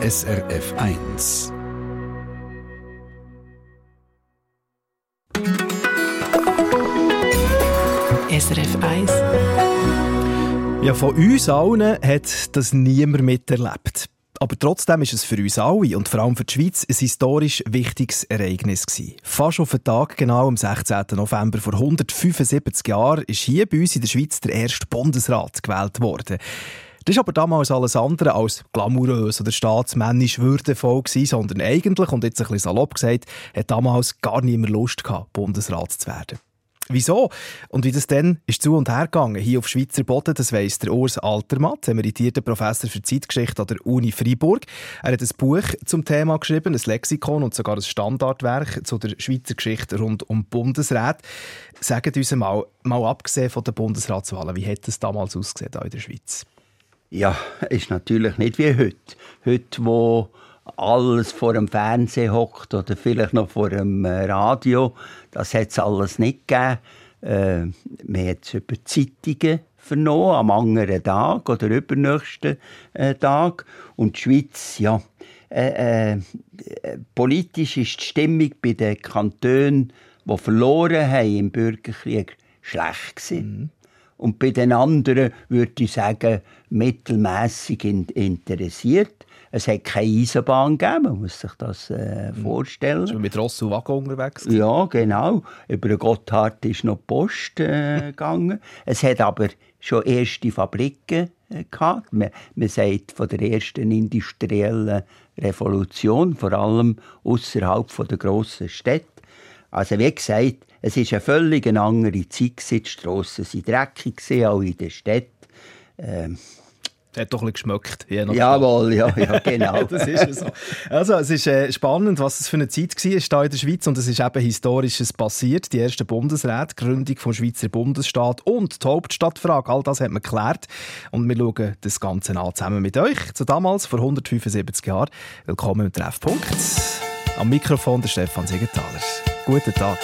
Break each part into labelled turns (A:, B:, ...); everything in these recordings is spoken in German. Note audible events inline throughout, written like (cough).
A: SRF 1.
B: SRF 1.
C: Ja, von uns allen hat das niemand miterlebt. Aber trotzdem ist es für uns alle und vor allem für die Schweiz ein historisch wichtiges Ereignis gewesen. Fast auf den Tag genau am 16. November vor 175 Jahren ist hier bei uns in der Schweiz der erste Bundesrat gewählt worden. Das war aber damals alles andere als glamourös oder staatsmännisch würdevoll gewesen, sondern eigentlich, und jetzt ein bisschen salopp gesagt, hat damals gar niemand Lust gehabt, Bundesrat zu werden. Wieso? Und wie das dann ist zu und her gegangen, hier auf Schweizer Boden, das weiss der Urs Altermatt, emeritierter Professor für Zeitgeschichte an der Uni Freiburg. Er hat ein Buch zum Thema geschrieben, ein Lexikon und sogar ein Standardwerk zu der Schweizer Geschichte rund um Bundesrat. Sagt uns mal, mal abgesehen von den Bundesratswahlen, wie hat es damals ausgesehen in der Schweiz?
D: Ja, ist natürlich nicht wie heute. Heute, wo alles vor dem Fernsehen hockt oder vielleicht noch vor dem äh, Radio. Das hat es alles nicht gegeben. Äh, man hat es über Zeitungen vernommen, am anderen Tag oder übernächsten äh, Tag. Und die Schweiz, ja, äh, äh, politisch ist die Stimmung bei den Kantonen, die verloren haben im Bürgerkrieg, schlecht gewesen. Mhm. Und bei den anderen würde ich sagen, mittelmäßig interessiert. Es hat keine Eisenbahn gegeben, man muss sich das äh, mhm. vorstellen.
C: Ist man mit Ross und Wagen unterwegs?
D: Ja, genau. Über den Gotthard ist noch die Post äh, (laughs) gegangen. Es hat aber schon erste Fabriken äh, gehabt. Man, man sagt von der ersten industriellen Revolution, vor allem außerhalb der grossen Städte. Also wie gesagt, es ist eine völlig andere Zeit. Die Strassen waren dreckig, auch in den Städten. Ähm,
C: hat doch ein bisschen geschmeckt.
D: Jawohl, ja, ja, (laughs) genau.
C: das ist so. Also, es ist äh, spannend, was es für eine Zeit war hier in der Schweiz und es ist eben Historisches passiert. Die erste Bundesrat, Gründung vom Schweizer Bundesstaat und die Hauptstadtfrage, all das hat man geklärt und wir schauen das Ganze an zusammen mit euch. Zu damals, vor 175 Jahren. Willkommen im Treffpunkt. Am Mikrofon der Stefan Siegenthaler. Guten Tag.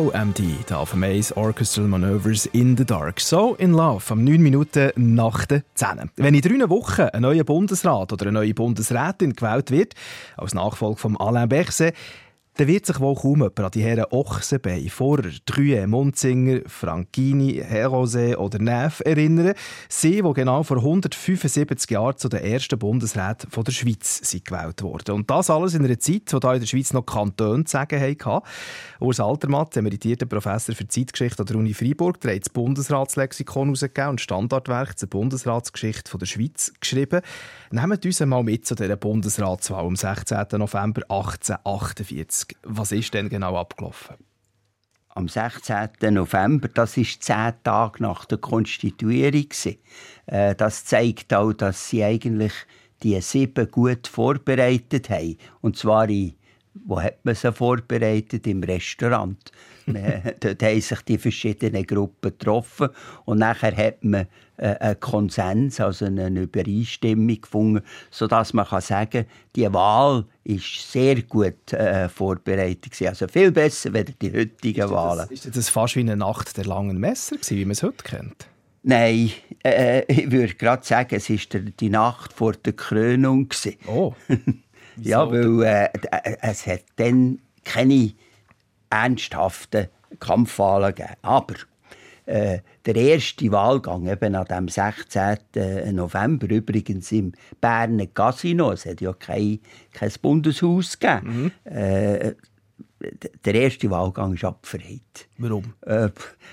C: OMD, die Alpha Maze Orchestral Maneuvers in the Dark. So in Love, am 9 Minuten nach der 10. Wenn in drei Wochen ein neuer Bundesrat oder eine neue Bundesrätin gewählt wird, als Nachfolger von Alain Berset, dann wird sich wohl kaum jemand an die Herren Ochsenbein, Vorer, Trüe, Munzinger, Franchini, Herose oder Neff erinnern. Sie, die genau vor 175 Jahren zu den ersten Bundesräten der Schweiz sind gewählt wurden. Und das alles in einer Zeit, wo da in der Schweiz noch Kantone zu sagen hatten. Urs Altermatt, emeritierter Professor für Zeitgeschichte an der Uni Freiburg, hat das Bundesratslexikon herausgegeben und Standardwerk zur Bundesratsgeschichte der Schweiz geschrieben. Nehmt uns einmal mit zu dieser Bundesratswahl am 16. November 1848. Was ist denn genau abgelaufen?
D: Am 16. November, das ist zehn Tage nach der Konstituierung. Äh, das zeigt auch, dass sie eigentlich die sieben gut vorbereitet haben. Und zwar in wo hat man sie vorbereitet? Im Restaurant. (laughs) dort haben sich die verschiedenen Gruppen getroffen und nachher hat man äh, einen Konsens, also eine Übereinstimmung gefunden, sodass man kann sagen die Wahl ist sehr gut äh, vorbereitet gewesen. also viel besser als die heutigen ist Wahlen.
C: Das, ist das fast wie eine Nacht der langen Messer gewesen, wie man es heute kennt?
D: Nein, äh, ich würde gerade sagen, es ist die Nacht vor der Krönung gewesen.
C: Oh. (laughs)
D: ja, weil äh, äh, es hat dann keine ernsthaften Kampfwahlen gegeben. Aber äh, der erste Wahlgang eben an dem 16. November, übrigens im Berner Casino, es hat ja kein, kein Bundeshaus gegeben, mhm. äh, der erste Wahlgang ist abverheilt.
C: Warum?
D: Äh,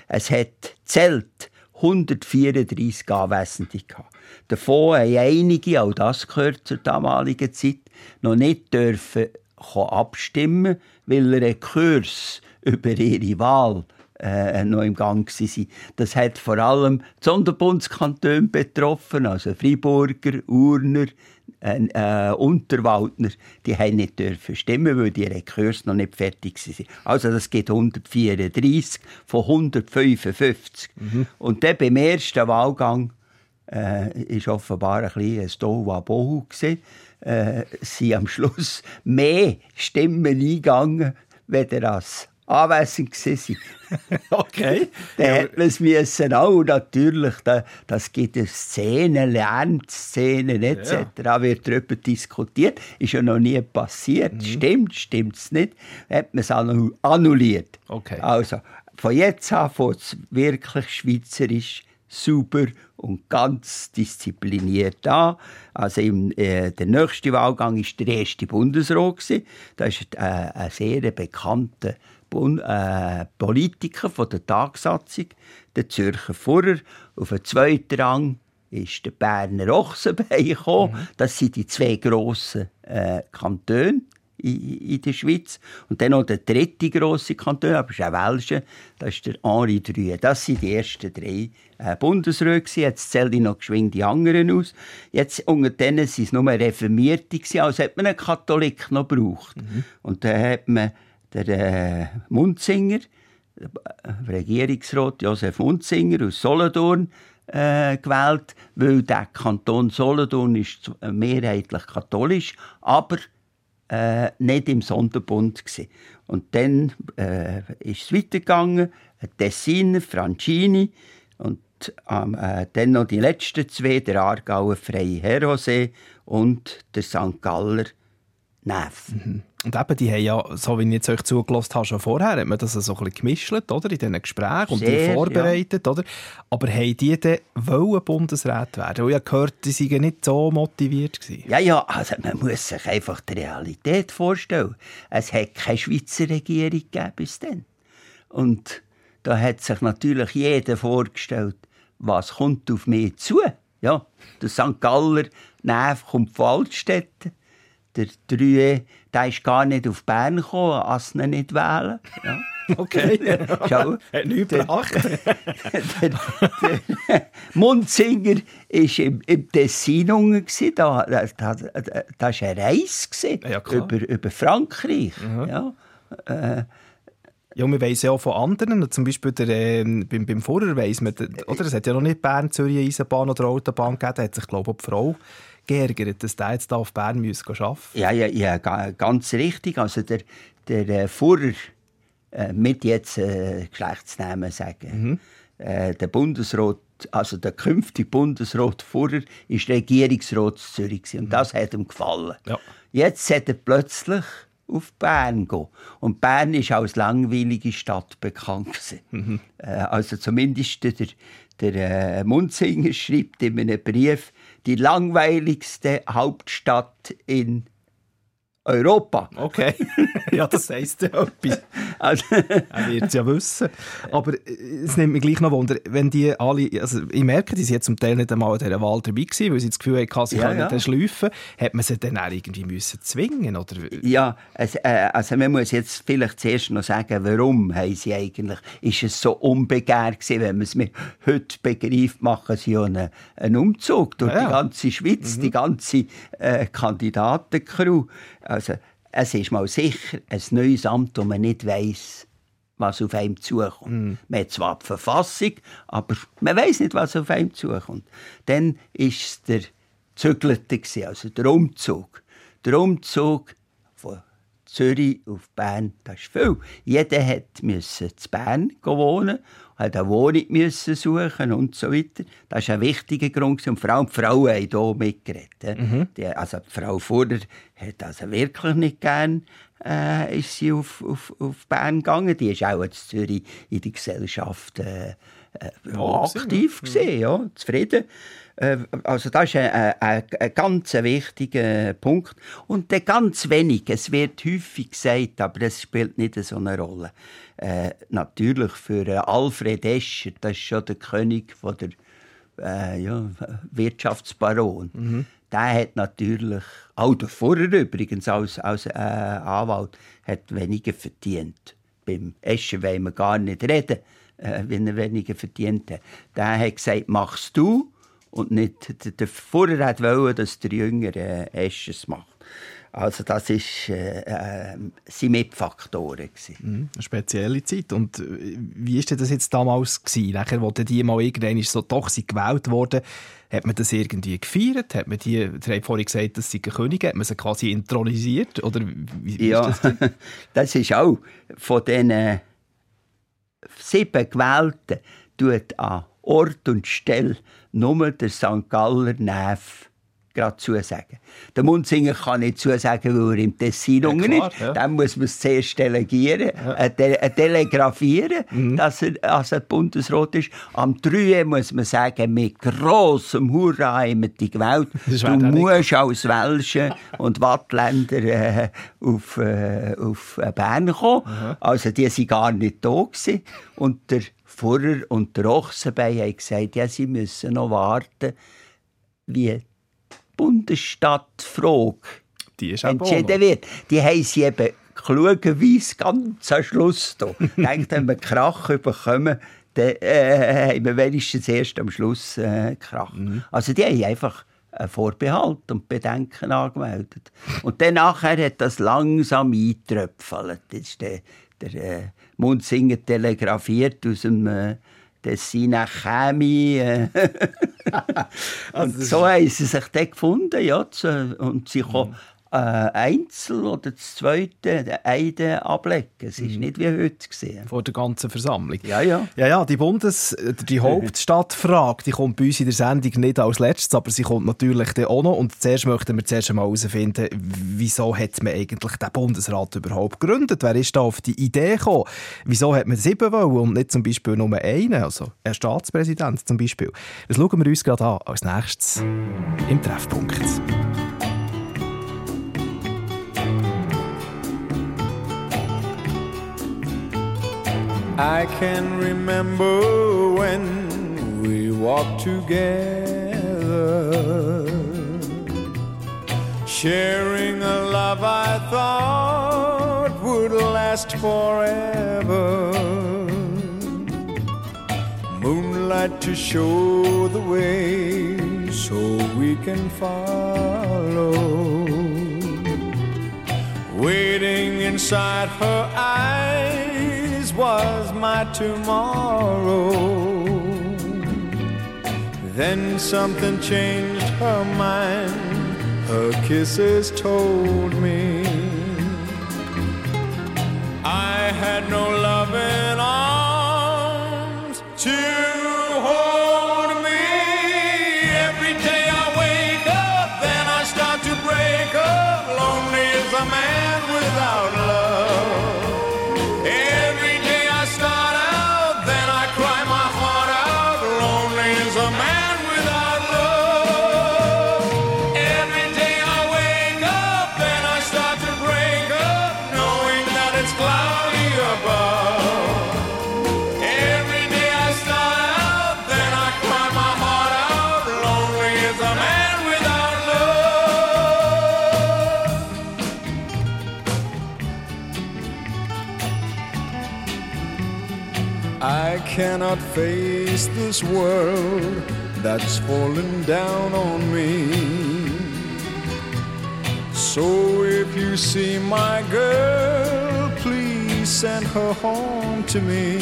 D: es hat zählt 134 Anwesende gehabt. Davon haben einige, auch das gehört zur damaligen Zeit, noch nicht dürfen abstimmen, weil er einen Kurs über ihre Wahl äh, noch im Gang war. Das hat vor allem die Sonderbundskantone betroffen, also Freiburger, Urner, äh, äh, Unterwaldner, die haben nicht dürfen stimmen, weil die Rekurs noch nicht fertig waren. Also das gibt 134 von 155. Mhm. Und dann beim ersten Wahlgang äh, ist offenbar ein bisschen ein Tohuwabohu gewesen. Äh, sind am Schluss mehr Stimmen eingegangen, weder als anwesend waren. (laughs)
C: okay.
D: Dann ja. hat man es müssen auch natürlich, da, das gibt eine Szene, Lernszenen etc. Ja. Da wird darüber diskutiert. Ist ja noch nie passiert. Mhm. Stimmt, stimmt es nicht. Dann hat man es annulliert.
C: Okay.
D: Also, von jetzt an fängt es wirklich schweizerisch super und ganz diszipliniert an. Also im, äh, der nächste Wahlgang war der erste Bundesrat. Das ist äh, ein sehr bekannter Politiker von der Tagsatzung, der Zürcher Pfarrer. Auf dem zweiten Rang ist der Berner Ochsenbein gekommen. Mhm. Das sind die zwei grossen äh, Kantone in, der Schweiz. Und dann noch der dritte grosse Kanton, aber ist auch Welsche, das ist der Henri Drue. Das sind die ersten drei äh, Bundesräte. Jetzt zählen die noch geschwind die anderen aus. Jetzt unter denen sind es nur Reformierte, also hat man einen Katholik noch gebraucht. Mhm. Und dann hat man der äh, Munzinger, äh, Regierungsrat Josef Munzinger aus Solothurn, äh, gewählt, weil der Kanton Solothurn ist mehrheitlich katholisch, aber äh, nicht im Sonderbund gewesen. Und dann äh, ist es weitergegangen, Tessiner, Francini und ähm, äh, dann noch die letzten zwei, der Aargauer Freie Herosee und der St. Galler Neff.
C: Mhm. Und eben, die haben ja, so wie ich jetzt euch zugelassen habe, schon vorher, hat man das so ein bisschen gemischt, oder? In diesen Gesprächen und die vorbereitet, ja. oder? Aber haben die dann wollen Bundesrat werden? Weil ich gehört, die seien nicht so motiviert gewesen.
D: Ja, ja, also man muss sich einfach die Realität vorstellen. Es hat keine Schweizer Regierung gegeben bis dann. Und da hat sich natürlich jeder vorgestellt, was kommt auf mich zu. Ja, der St. Galler Neff kommt von Altstädten der Drüe, der ist gar nicht auf Bern gekommen, ihn nicht wählen. Ja. (laughs)
C: Okay. (laughs)
D: Schau.
C: Hat nichts gebracht. (laughs)
D: der, der, Munzinger war im, im Tessin unten. Da, da, da, da war eine Reise
C: ja,
D: über, über Frankreich. Mhm. Ja. Äh,
C: ja, wir wissen ja auch von anderen, zum Beispiel der, äh, beim, beim Vorher weiss man, oder, es hat ja noch nicht Bern, Zürich, Eisenbahn oder Autobahn gegeben, da hat sich, glaube ich, die Frau geärgert, dass der jetzt hier auf Bern arbeiten muss.
D: Ja, ja, ja, ganz richtig. Also der, der äh, Führer äh, mit jetzt äh, Geschlechtsnamen sagen. Äh, der Bundesrat, also der künftige Bundesrat vorher, ist Regierungsrat Zürich und das hat ihm gefallen.
C: Ja.
D: Jetzt hat er plötzlich auf Bern gehen. Und Bern ist als langweilige Stadt bekannt gewesen. Äh, also zumindest der, der äh, Munzinger schreibt in einem Brief, die langweiligste Hauptstadt in Europa.
C: Okay. (laughs) ja, das heisst ja etwas.
D: Also,
C: Er wird es ja wissen. Aber äh, es nimmt mich gleich noch Wunder, wenn die alle, also ich merke, die sind jetzt zum Teil nicht einmal an dieser Wahl dabei gewesen, weil sie das Gefühl hatten, sie
D: Ja,
C: können
D: ja.
C: dann schleifen. Hat man sie dann auch irgendwie müssen zwingen oder?
D: Ja, es, äh, also man muss jetzt vielleicht zuerst noch sagen, warum haben sie eigentlich, ist es so unbegehrt gewesen, wenn man es mir heute begreift, machen sie ja einen, einen Umzug durch
C: Ja,
D: die ganze Schweiz, die ganze äh, Kandidatencrew. Also es ist mal sicher ein neues Amt, wo man nicht weiß, was auf einem zukommt. Man hat zwar die Verfassung, aber man weiß nicht, was auf einem zukommt. Dann ist es der Zügelte, also der Umzug. Der Umzug von Zürich auf Bern, das ist viel. Jeder hat müssen zu Bern wohnen, hat eine Wohnung müssen suchen und so weiter. Das war ein wichtiger Grund. Und vor allem die Frauen haben hier mitgeredet. Die, also die Frau vorher hat also wirklich nicht gern äh, ist sie auf, auf, auf Bern gegangen. Die ist auch in Zürich in der Gesellschaft äh, äh, ja, aktiv gesehen, ja, zufrieden. Äh, Also das ist ein, ein, ein, ein ganz wichtiger Punkt. Und der ganz wenig, es wird häufig gesagt, aber das spielt nicht so eine Rolle. Äh, natürlich für äh, Alfred Escher, das ist schon der König von der äh, ja, Wirtschaftsbaron. Der hat natürlich, auch der vorher übrigens als, als äh, Anwalt, hat weniger verdient. Beim Escher wollen wir gar nicht reden, äh, wenn er weniger verdient hat. Der hat gesagt, machst du und nicht der, vorher hat wollen, dass der Jüngere äh, Escher es macht. Also das ist, äh, äh, sind Mitfaktoren.
C: Mhm, Eine spezielle Zeit. Und äh, wie war das jetzt damals? Gewesen? Nachher, wo dann die mal irgendwann so doch sind gewählt worden, hat man das irgendwie gefeiert? Hat man die, ihr habt vorhin gesagt, das sind Könige, hat man sie quasi intronisiert? Oder wie, wie
D: Ja,
C: ist das? denn? (laughs)
D: das ist auch von den äh, sieben Gewählten tut an Ort und Stelle nur der St. Galler Neff gerade zusagen. Der Munzinger kann nicht zusagen, weil er im Tessin
C: Ja, klar,
D: ist.
C: ja.
D: Dann muss man es zuerst delegieren, äh, de äh, telegrafieren,
C: Mhm.
D: dass er also Bundesrat ist. Am 3. muss man sagen, mit grossem Hurra wir die gewählt.
C: Das
D: Du musst als Welsche und Wattländer äh, auf, äh, auf äh, Bern kommen. Also die waren gar nicht da. Gewesen. Und der Pfarrer und der Ochsenbein haben gesagt, ja, sie müssen noch warten, wie die Bundesstadtfrage
C: Die ist
D: entschieden wird. Die haben sie eben klugerweise ganz am Schluss da. (laughs) Denkt, wenn wir Krach bekommen, dann äh, haben wir wenigstens erst am Schluss äh, Krach. Also die haben einfach einen Vorbehalt und Bedenken angemeldet. Und dann nachher hat das langsam eingetröpfelt. Jetzt ist der, der äh, Munzinger telegrafiert aus dem äh, Tessiner Chemie. Äh, (laughs) und so haben sie sich dann gefunden, ja, und sie können äh, Einzel oder das zweite den Eide ablegen. Es ist nicht wie heute gesehen.
C: vor der ganzen Versammlung.
D: Ja, ja.
C: Ja, ja, die Bundes-, die Hauptstadtfrage, die kommt bei uns in der Sendung nicht als letztes, aber sie kommt natürlich dann auch noch. Und zuerst möchten wir zuerst einmal herausfinden, wieso hat man eigentlich den Bundesrat überhaupt gegründet? Wer ist da auf die Idee gekommen? Wieso hat man sieben wollen und nicht zum Beispiel nur einen? Also ein Staatspräsident zum Beispiel. Das schauen wir uns gerade an als nächstes im Treffpunkt.
E: I can remember when we walked together, sharing a love I thought would last forever. Moonlight to show the way so we can follow waiting inside her eyes was my tomorrow. Then something changed her mind, her kisses told me I had no cloudy above. Every day I start out, then I cry my heart out. Lonely a man without love. I cannot face this world that's fallen down on me. So if you see my girl, send her home to me.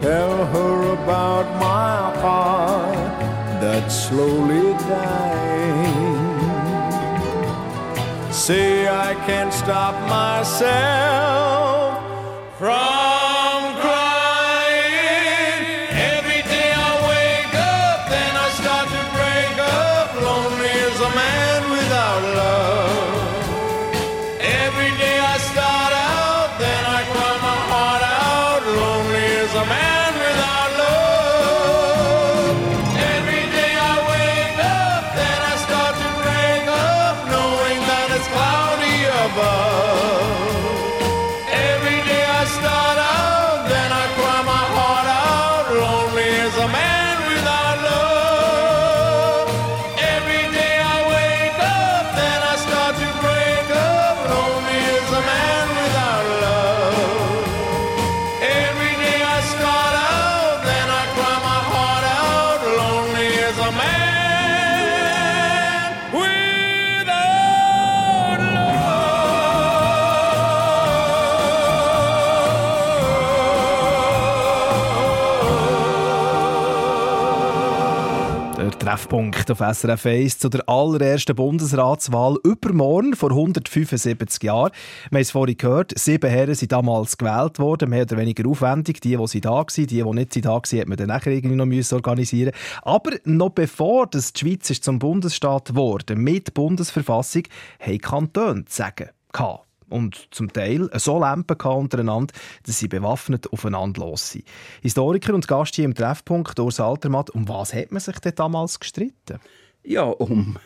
E: Tell her about my heart that's slowly dying. Say I can't stop myself from
C: Treffpunkt auf SRF 1 zu der allerersten Bundesratswahl übermorgen vor 175 Jahren. Wir haben es vorhin gehört, sieben Herren sind damals gewählt worden, mehr oder weniger aufwendig. Die, die sie da waren, die, die nicht da waren, hat man dann nachher irgendwie noch müssen organisieren Aber noch bevor das die Schweiz ist zum Bundesstaat geworden, mit Bundesverfassung, haben Kantone zu sagen gehabt und zum Teil so Lampen untereinander, dass sie bewaffnet aufeinander los sind. Historiker und Gast hier im Treffpunkt, Urs Altermatt, um was hat man sich denn damals gestritten?
D: Ja, um,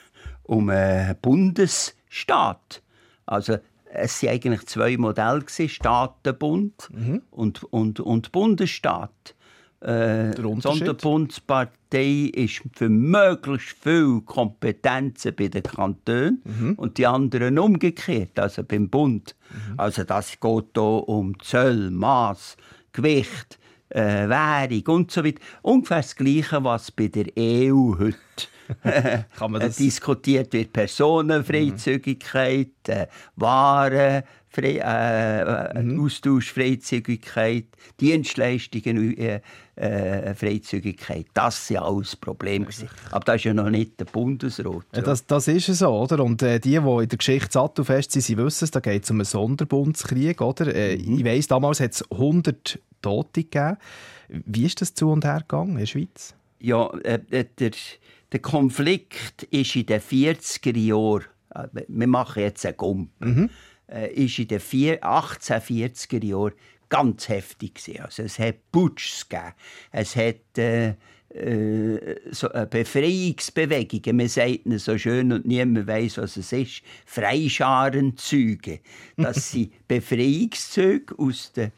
D: um einen Bundesstaat. Also es waren eigentlich zwei Modelle, Staatenbund und, und, und Bundesstaat. Äh, die? Sonderbundspartei ist für möglichst viele Kompetenzen bei den Kantonen und die anderen umgekehrt, also beim Bund. Also das geht hier um Zöll, Maß, Gewicht, äh, Währung und so weiter. Ungefähr das Gleiche, was bei der EU heute (laughs)
C: Kann man
D: äh,
C: das-
D: diskutiert wird. Personenfreizügigkeit, äh, Waren, Frei, äh, äh, Austauschfreizügigkeit, Dienstleistungen, äh, äh, Freizügigkeit. Das sind alles Probleme. gewesen. Aber das ist ja noch nicht der Bundesrat.
C: Ja, das, das ist es so, oder? Und äh, die, die in der Geschichte sattelfest sind, sie wissen es, da geht es um einen Sonderbundskrieg, oder? Äh, Ich weiss, damals hat es 100 Tote gegeben. Wie ist das zu und her gegangen in der Schweiz?
D: Ja, äh, äh, der, der Konflikt ist in den 40er Jahren, wir machen jetzt einen Gump, äh, ist in den vier- 1840er Jahren ganz heftig gewesen. Also es hat Putschs gegeben, es hat äh, äh, so äh, Befreiungsbewegungen, man sagt ihnen so schön und niemand weiß, was es ist, Freischarenzüge. Das (laughs) sind Befreiungszüge aus den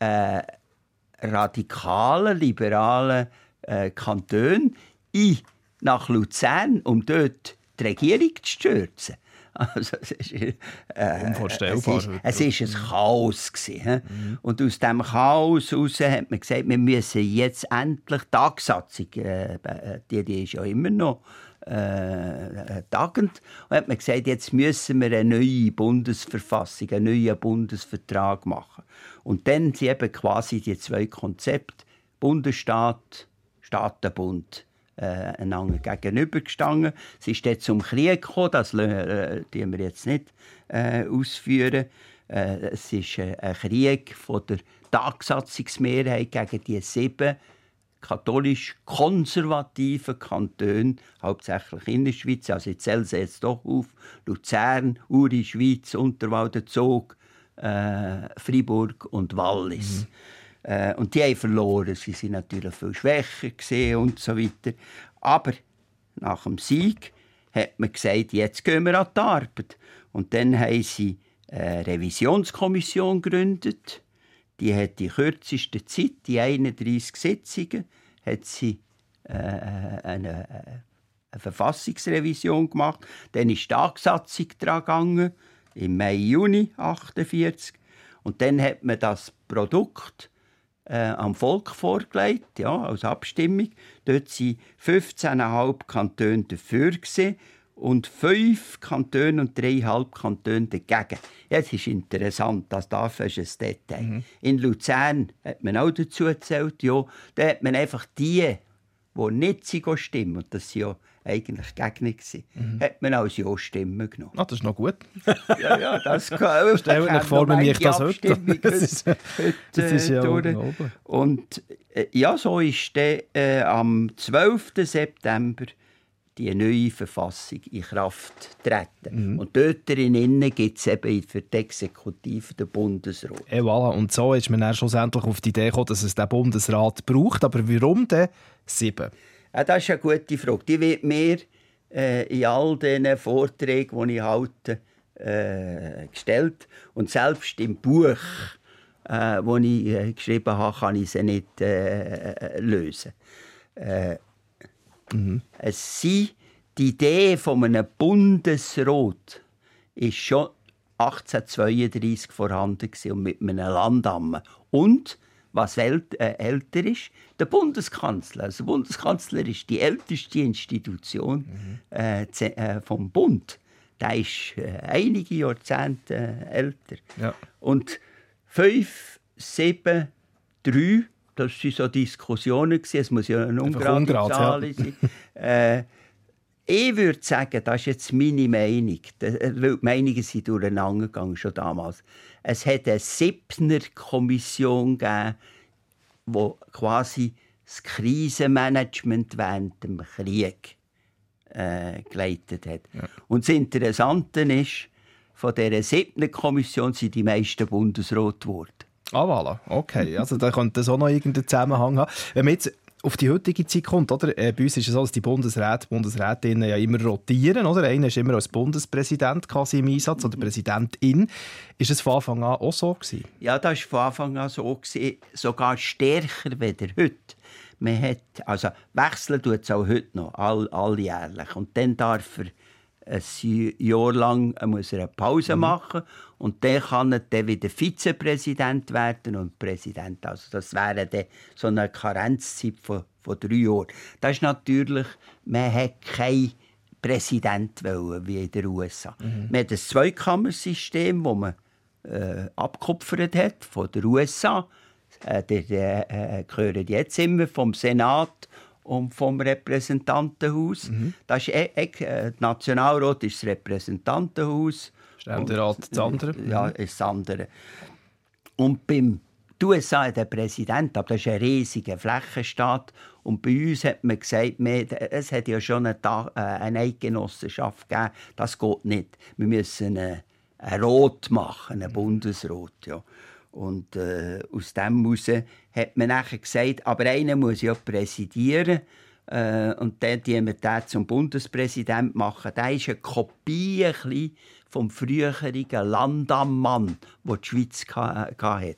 D: äh, radikalen, liberalen äh, Kantonen in, nach Luzern, um dort die Regierung zu stürzen. Also, es ist, äh,
C: Unvorstellbar.
D: Es ist, es ist ein Chaos. Gewesen, hä? Und aus diesem Chaos heraus hat man gesagt, wir müssen jetzt endlich die Tagsatzung, äh, äh, die, die ist ja immer noch äh, tagend, und hat man gesagt, jetzt müssen wir eine neue Bundesverfassung, einen neuen Bundesvertrag machen. Und dann sind eben quasi die zwei Konzepte, Bundesstaat, Staatenbund, äh, einander gegenübergestanden. Es ist dann zum Krieg gekommen, das äh, die wir jetzt nicht äh, ausführen. Äh, es ist äh, ein Krieg von der Tagsatzungsmehrheit gegen die sieben katholisch-konservativen Kantonen, hauptsächlich in der Schweiz, also in Elsass doch auf, Luzern, Uri, Schweiz, Unterwalden, Zug, äh, Freiburg und Wallis. Äh, und die haben verloren. Sie sind natürlich viel schwächer und so weiter. Aber nach dem Sieg hat man gesagt, jetzt gehen wir an die Arbeit. Und dann haben sie eine Revisionskommission gegründet. Die hat die kürzeste Zeit, die 31 Sitzungen, hat sie äh, eine, eine Verfassungsrevision gemacht. Dann ist die Tagsatzung dran gegangen, im Mai, Juni 1948. Und dann hat man das Produkt äh, am Volk vorgelegt, ja, als Abstimmung. Dort waren 15,5 Kantone dafür gewesen und fünf Kantone und dreieinhalb Kantone dagegen. Jetzt ist interessant, das darf ist ein Detail. In Luzern hat man auch dazu erzählt, ja, da hat man einfach die, die nicht stimmen, und das sind ja eigentlich Gegner gewesen, hat man als Ja-Stimmen genommen.
C: Ah, das ist noch gut. (laughs)
D: Ja, ja, das kann (laughs)
C: Stellt euch vor, wie ich das heute-
D: Abstimmung (laughs)
C: Das ist-
D: heute,
C: das ist ja
D: durch.
C: oben.
D: Und äh, ja, so ist dann, äh, am 12. September die neue Verfassung in Kraft treten.
C: Mhm.
D: Und dort drinnen gibt es eben für die Exekutive den Bundesrat.
C: Et voilà. Und so ist man dann schlussendlich auf die Idee gekommen, dass es den Bundesrat braucht. Aber warum denn sieben?
D: Ja, das ist eine gute Frage. Die wird mir äh, in all diesen Vorträgen, die ich halte, äh, gestellt. Und selbst im Buch, äh, das ich äh, geschrieben habe, kann ich sie nicht äh, lösen. Äh, es sind die Idee von einem Bundesrat ist schon 1832 vorhanden und mit einem Landamme. Und was äh, älter ist, der Bundeskanzler. Also der Bundeskanzler ist die älteste Institution äh, ze- äh, vom Bund. Der ist äh, einige Jahrzehnte äh, älter.
C: Ja.
D: Und fünf, sieben, drei, das waren so Diskussionen. Es muss ja eine ungerade. Zahl sein. Ich würde sagen, das ist jetzt meine Meinung, äh, weil die Meinungen sind durcheinander gegangen, schon damals. Es hat eine Siebner-Kommission gegeben, die quasi das Krisenmanagement während dem Krieg äh, geleitet hat. Und das Interessante ist, von dieser siebten Kommission sind die meisten Bundesrat geworden.
C: Ah, voilà. Okay. Also da könnte das auch noch irgendeinen Zusammenhang haben. Wenn man jetzt auf die heutige Zeit kommt, oder? Äh, bei uns ist es so, dass die Bundesräte, Bundesrätinnen ja immer rotieren, oder? Einer ist immer als Bundespräsident quasi im Einsatz oder Präsidentin. Ist es von Anfang an auch so gewesen?
D: Ja, das war von Anfang an so, gewesen, sogar stärker als heute. Man hat, also wechseln tut es auch heute noch, all, alljährlich. Und dann darf er ein Jahr lang muss er eine Pause machen und dann kann er dann wieder Vizepräsident werden und Präsident. Also das wäre dann so eine Karenzzeit von, von drei Jahren. Das ist natürlich, man hat keinen Präsident wollen, wie in den USA. Man hat ein Zweikammersystem, wo man äh, abgekupfert hat von den USA. Äh, die äh, gehören jetzt immer vom Senat und vom Repräsentantenhaus. Das ist, äh, äh, der Nationalrat ist das Repräsentantenhaus.
C: Ständerat das andere.
D: äh, Ja, ist das andere. Und beim die USA den Präsident, aber das ist ein riesiger Flächenstaat. Und bei uns hat man gesagt, es hat ja schon eine, äh, eine Eidgenossenschaft gegeben. Das geht nicht. Wir müssen einen, einen Rot machen, einen Bundesrat. Ja. Und äh, aus dem heraus hat man nachher gesagt, aber einer muss ja präsidieren. Äh, und dann die wir den zum Bundespräsident machen. Der ist eine Kopie ein bisschen vom früheren Landammann, den die Schweiz hatte.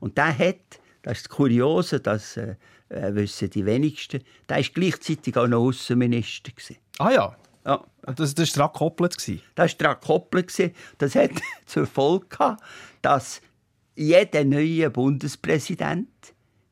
D: Und der hat, das ist das Kuriose, das äh, äh, wissen die wenigsten, der war gleichzeitig auch noch Außenminister.
C: Ah ja.
D: Ja,
C: Das, das war daran gekoppelt.
D: das war daran gekoppelt. Das hat (laughs) zur Folge gehabt, dass jeder neue Bundespräsident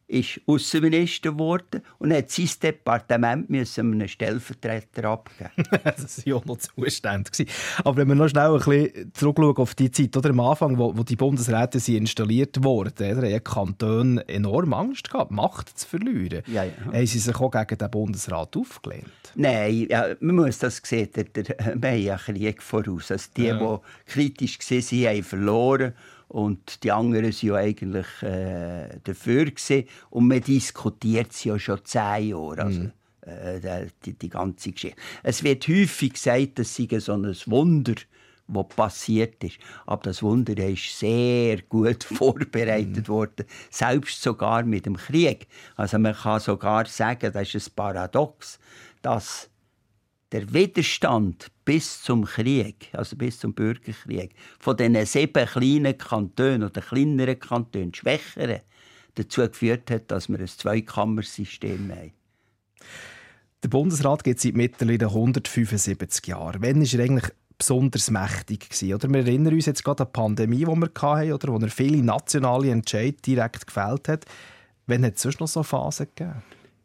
D: ist Außenminister geworden und hat sein Departement müssen einem Stellvertreter abgeben. (laughs)
C: das war ja auch noch Zustand. gewesen. Aber wenn wir noch schnell ein bisschen zurückschauen auf die Zeit, oder am Anfang, wo, wo die Bundesräte sind installiert wurden, oder, haben die Kantone enorm Angst gehabt, Macht zu verlieren.
D: Ja, ja.
C: Haben sie sich auch gegen den Bundesrat aufgelehnt?
D: Nein, ja, man muss das sehen, der, der, wir haben ja Krieg voraus. Also die, die kritisch waren, haben verloren. Und die anderen waren ja eigentlich äh, dafür. Gewesen. Und man diskutiert sie ja schon zehn Jahre. Also, äh, die, die ganze Geschichte. Es wird häufig gesagt, das sei so ein Wunder, was passiert ist. Aber das Wunder ist sehr gut (laughs) vorbereitet worden, selbst sogar mit dem Krieg. Also man kann sogar sagen, das ist ein Paradox, dass der Widerstand bis zum Krieg, also bis zum Bürgerkrieg, von diesen sieben kleinen Kantonen oder kleineren Kantonen, schwächeren, dazu geführt hat, dass wir ein Zweikammersystem haben.
C: Der Bundesrat geht seit mittlerweile 175 Jahren. Wann war er eigentlich besonders mächtig gewesen? Oder wir erinnern uns jetzt gerade an die Pandemie, die wir hatten, oder wo er viele nationale Entscheidungen direkt gefällt hat. Wann hat es sonst noch so Phasen gegeben?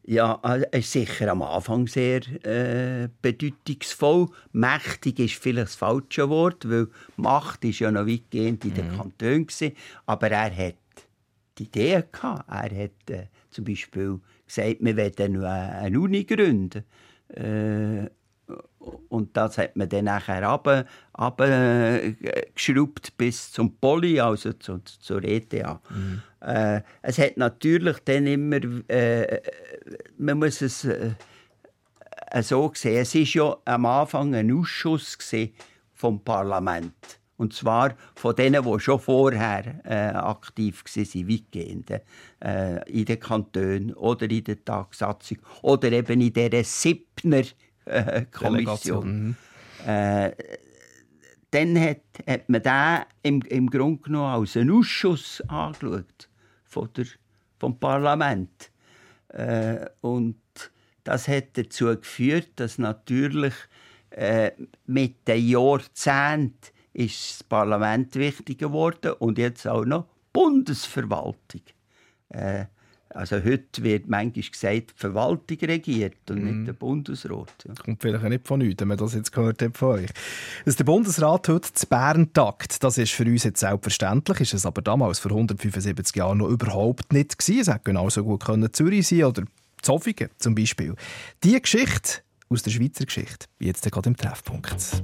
D: Ja, äh, es ist sicher am Anfang sehr äh, bedeutungsvoll. Mächtig ist vielleicht das falsche Wort, weil Macht ist ja noch weitgehend in den Kantonen gewesen, aber er hat die Idee gehabt. Er hat äh, zum Beispiel gesagt, wir wollen eine Uni gründen. Äh, und das hat man dann nachher runter, runtergeschraubt bis zum Poly, also zu, zur ETH. Mhm. Äh, es hat natürlich dann immer, äh, man muss es äh, so sehen, es war ja am Anfang ein Ausschuss vom Parlament. Und zwar von denen, die schon vorher äh, aktiv waren, weitgehend. Äh, in den Kantonen oder in der Tagsatzung oder eben in dieser Siebner äh, Kommission. Äh, dann hat, hat man den im, im Grunde genommen als einen Ausschuss angeschaut von der, vom Parlament. Äh, und das hat dazu geführt, dass natürlich äh, mit den Jahrzehnten ist das Parlament wichtiger geworden und jetzt auch noch Bundesverwaltung. Äh, also heute wird manchmal gesagt, die Verwaltung regiert und mm. nicht der Bundesrat. Ja.
C: Kommt vielleicht nicht von nichts, wenn man das jetzt gehört hat von euch. Dass der Bundesrat heute zu Bern tagt, das ist für uns jetzt selbstverständlich, ist es aber damals vor 175 Jahren noch überhaupt nicht gewesen. Es hätte genauso gut können Zürich sein oder Zofingen zum Beispiel. Die Geschichte aus der Schweizer Geschichte, jetzt gerade im Treffpunkt.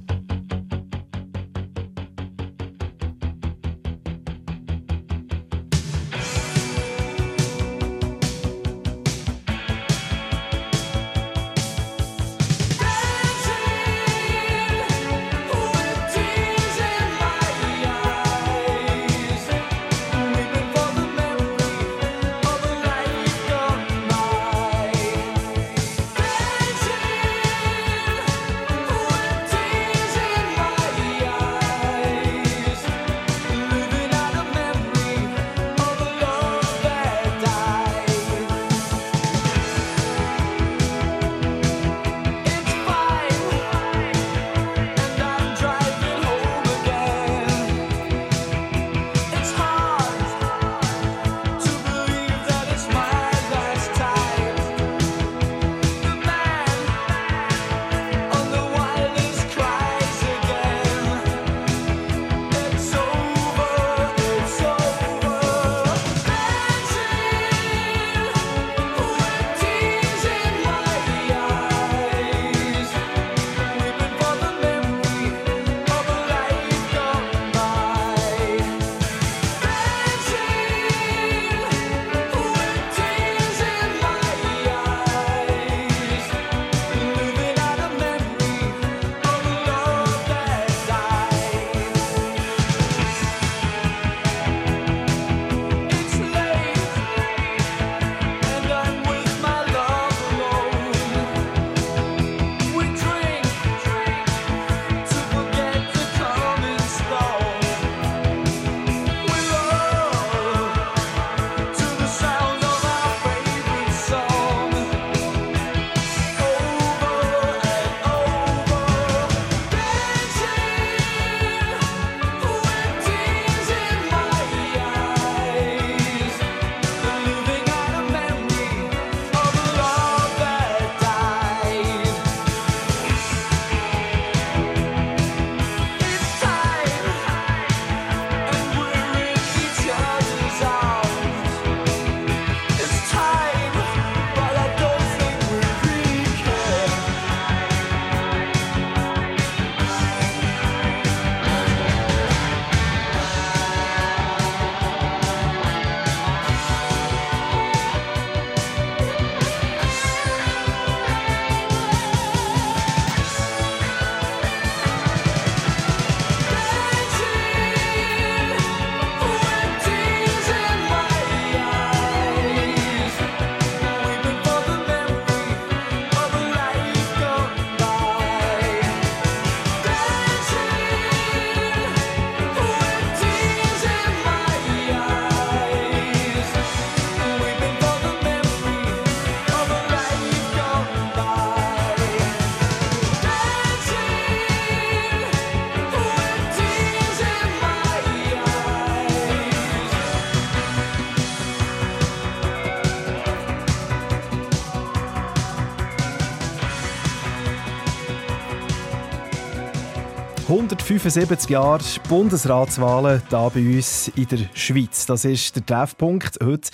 C: 175 Jahre Bundesratswahlen hier bei uns in der Schweiz. Das ist der Treffpunkt heute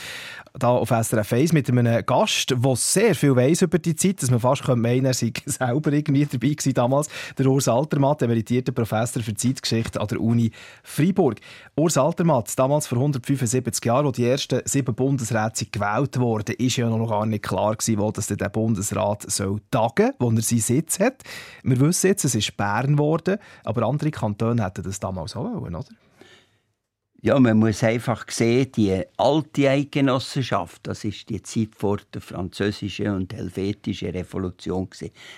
C: hier auf SRF 1 mit einem Gast, der sehr viel weiss über die Zeit, dass man fast meinen er sei (laughs) selber irgendwie dabei gewesen damals. Der Urs Altermatt, emeritierter Professor für Zeitgeschichte an der Uni Freiburg. Urs Altermatt, damals vor 175 Jahren, als die ersten sieben Bundesräte gewählt wurden, ist ja noch gar nicht klar gewesen, wo das der Bundesrat soll wo er seinen Sitz hat. Wir wissen jetzt, es ist Bern geworden, aber andere Kantone hätten das damals auch wollen, oder?
D: Ja, man muss einfach sehen, die alte Eidgenossenschaft, das ist die Zeit vor der französischen und helvetischen Revolution,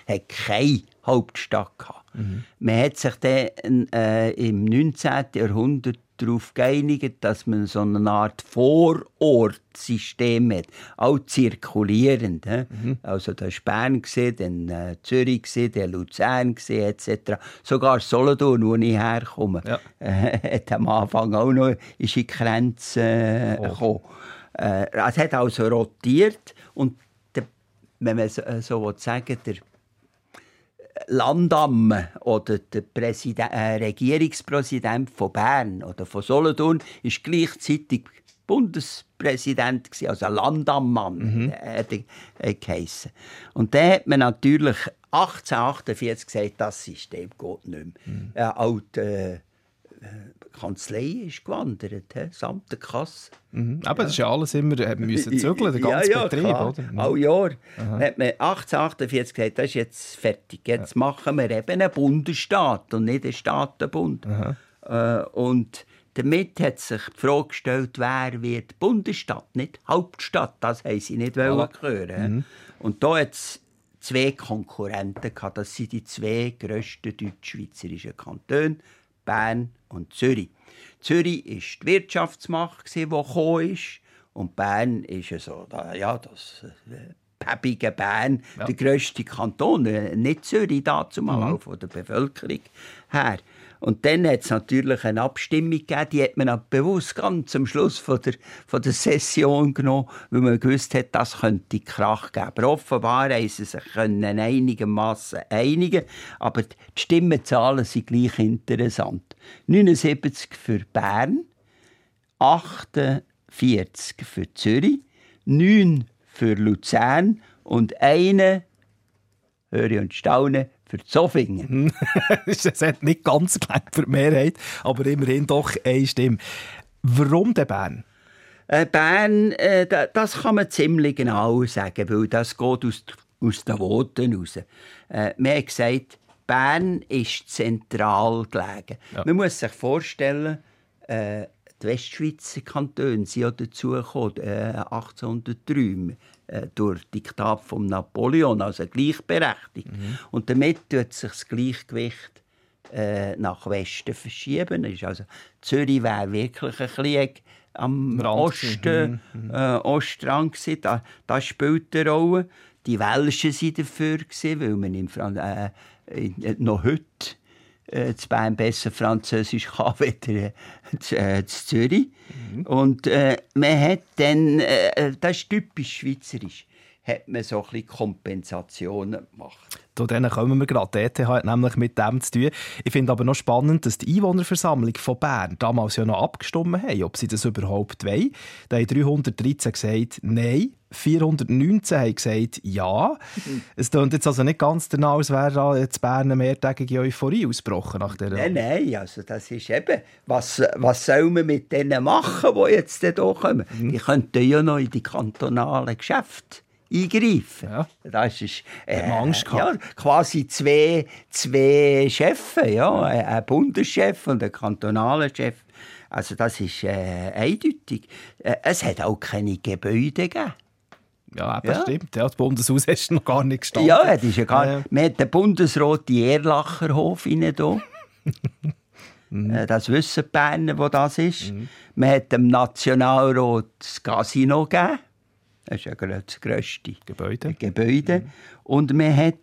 D: hat keine Hauptstadt gehabt. Mhm. Man hat sich dann äh, im 19. Jahrhundert darauf geeinigt, dass man so eine Art Vorortsystem hat, auch zirkulierend. Mhm. Also da war Bern, dann äh, Zürich, dann Luzern etc. Sogar Solothurn, wo ich herkomme, ja. äh, (laughs) hat am Anfang auch noch ist in die Grenze äh, oh. gekommen. Äh, es hat also rotiert und der, wenn man so, äh, so sagen der Landamme oder der Präsident, äh, Regierungspräsident von Bern oder von Solothurn ist gleichzeitig Bundespräsident gewesen, also Landammann mhm. äh, äh, geheissen. Und dann hat man natürlich 1848 gesagt, das System geht nicht mehr. Mhm. Äh, äh, Kanzlei ist gewandert, he? samt der Kasse.
C: Mhm. Aber das ist ja alles immer, wir müssen (laughs) zügeln, der ganze
D: ja, ja,
C: Betrieb,
D: klar.
C: oder?
D: Mhm. All Jahr Aha. hat man 1848 gesagt, das ist jetzt fertig, jetzt ja. machen wir eben einen Bundesstaat und nicht einen Staatenbund. Äh, und damit hat sich die Frage gestellt, wer wird Bundesstaat, nicht Hauptstadt. Das haben sie nicht wollen hören. Mhm. Und da hat es zwei Konkurrenten gehabt. Das sind die zwei grössten deutsch-schweizerischen Kantone, Bern und Zürich. Zürich war die Wirtschaftsmacht, die gekommen ist. Und Bern ist so, ja, das äh, päppige Bern, ja. der grösste Kanton, äh, nicht Zürich dazu mal mhm. von der Bevölkerung her. Und dann hat es natürlich eine Abstimmung gegeben, die hat man auch bewusst ganz am Schluss von der, von der Session genommen, weil man gewusst hat, das könnte Krach geben. Aber offenbar haben sie sich können einigermaßen einigen, aber die Stimmenzahlen sind gleich interessant. 79 für Bern, 48 für Zürich, 9 für Luzern und eine, höre und staune, für Zofingen. (laughs)
C: das hat nicht ganz gelangt für die Mehrheit, aber immerhin doch eine Stimme. Warum der Bern?
D: Äh, Bern, äh, das kann man ziemlich genau sagen, weil das geht aus, aus den Worten raus. Äh, man hat gesagt, Bern ist zentral gelegen. Ja. Man muss sich vorstellen, äh, die Westschweizer Kantone sind ja dazugekommen, äh, 1803 äh, durch Diktat von Napoleon, also gleichberechtigt. Mhm. Und damit tut sich das Gleichgewicht äh, nach Westen verschieben. ist also, Zürich wäre wirklich ein bisschen am Rand. Osten, mhm. äh, Ostrand gewesen. Da, das spielt eine Rolle. Die Welschen waren dafür, gewesen, weil man in Fran äh, noch heute äh, zu Bern besser Französisch (laughs) kann als äh, äh, Zürich. Mhm. Und äh, man hat dann, äh, das ist typisch schweizerisch, hat man so ein bisschen Kompensationen gemacht.
C: Zu denen kommen wir gerade. Die ETH hat nämlich mit dem zu tun. Ich finde aber noch spannend, dass die Einwohnerversammlung von Bern damals ja noch abgestimmt haben, ob sie das überhaupt wollen. Da haben 313 gesagt, nein. 419 haben gesagt, ja. Es klingt jetzt also nicht ganz danach, als wäre da jetzt Bern eine mehrtägige Euphorie ausgebrochen nach dieser...
D: Nein, nein, also das ist eben, was, was soll man mit denen machen, die jetzt hier kommen? Mhm. Die könnten ja noch in die kantonalen Geschäfte eingreifen. Ja. Das ist äh, Angst ja, quasi zwei, zwei Chefs, ja, ein Bundeschef und ein kantonaler Chef. Also das ist äh, eindeutig. Äh, es hat auch keine Gebäude gegeben.
C: Ja, das ja. stimmt. Ja, das Bundeshaus (laughs) du noch gar nicht gestanden.
D: Ja, das ist ja gar ja. Man hat den Bundesroten Erlacherhof rein hier. (laughs) mhm. Äh, das wissen die Berner, wo das ist. Mhm. Man hat dem Nationalrat das Casino gegeben. Das ist ja das grösste
C: Gebäude.
D: Gebäude. Mhm. Und man hat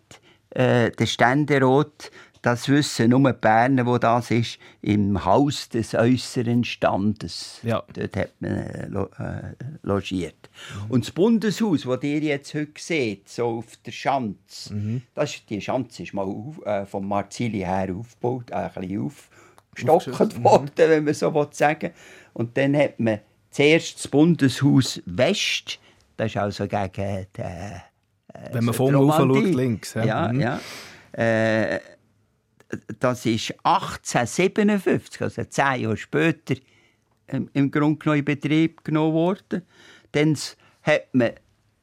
D: äh, den Ständerat das wissen nur die Berner, wo das ist, im Haus des äußeren Standes.
F: Ja.
D: Dort hat man äh, lo, äh, logiert. Und das Bundeshaus, das ihr jetzt heute seht, so auf der Schanze, das ist, die Schanze ist mal auf, äh, von Marzili her aufgebaut, äh, ein bisschen aufgestockt worden, wenn man so sagen will. Und dann hat man zuerst das Bundeshaus West, das ist also gegen die, äh,
F: Wenn man
D: die
F: oben
D: Romandie.
F: schaut, links. Ja.
D: Ja,
F: Mhm.
D: ja. Äh, das ist 1857, also zehn Jahre später, im, im Grunde genommen in Betrieb genommen worden. Dann hat man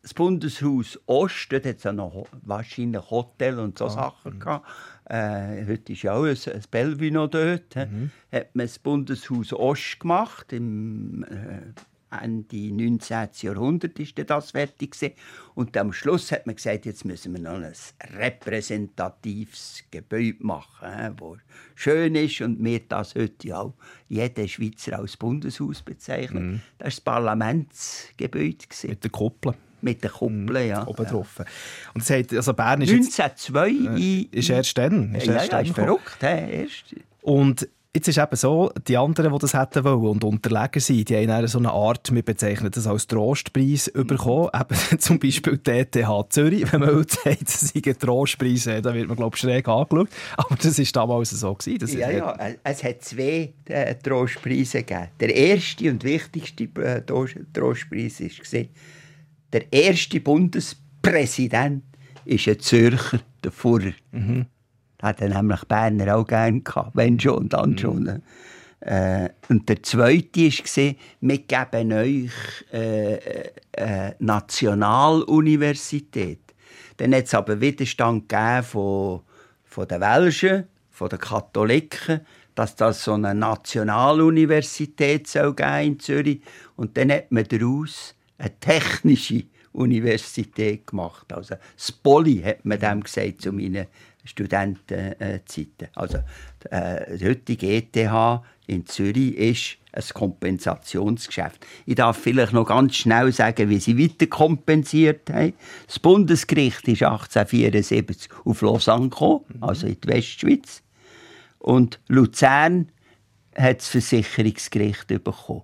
D: das Bundeshaus Ost, dort hat es noch wahrscheinlich Hotel und so Sachen gehabt. Äh, heute ist ja auch ein, ein Bellevue noch dort. he. Hat man das Bundeshaus Ost gemacht, im äh, Ende 19. Jahrhundert ist das fertig gewesen. Und am Schluss hat man gesagt, jetzt müssen wir noch ein repräsentatives Gebäude machen, wo schön ist und wir das heute auch jeder Schweizer als Bundeshaus bezeichnen. Das war das Parlamentsgebäude gewesen,
F: Mit der Kuppel
D: mit den Kuppeln. Ja.
F: oben drauf. Und es hat, also Bern ist jetzt...
D: 1902 in-
F: Ist erst dann. Ist
D: ja,
F: erst
D: ja,
F: dann
D: ist verrückt. hä, Erst.
F: Und jetzt ist eben so, die anderen, die das hätten wollen und unterlegen sind, die haben so eine Art, wir bezeichnen das als Trostpreis bekommen. Eben (laughs) zum Beispiel die ETH Zürich. Wenn man heute sagt, es sei ein Trostpreis, dann wird man, glaube ich, schräg angeschaut. Aber das war damals so. Gewesen. Das
D: Ja, ja, es hat zwei äh, Trostpreise gegeben. Der erste und wichtigste äh, Tros- Trostpreis war, der erste Bundespräsident ist ein Zürcher, der Furrer.
F: Mhm.
D: Hat er nämlich Berner auch gerne gehabt, wenn schon und dann schon. ne? Äh, und der zweite war, wir geben euch äh, äh, Nationaluniversität. Dann hat es aber Widerstand gegeben von, von den Welschen, von den Katholiken, dass das so eine Nationaluniversität soll geben in Zürich. Und dann hat man daraus eine technische Universität gemacht. Also das Poly hat man dem gesagt zu meinen Studentenzeiten. Also äh, die heutige ETH in Zürich ist ein Kompensationsgeschäft. Ich darf vielleicht noch ganz schnell sagen, wie sie weiter kompensiert haben. Das Bundesgericht ist 1874 auf Lausanne gekommen, also in die Westschweiz. Und Luzern hat das Versicherungsgericht bekommen.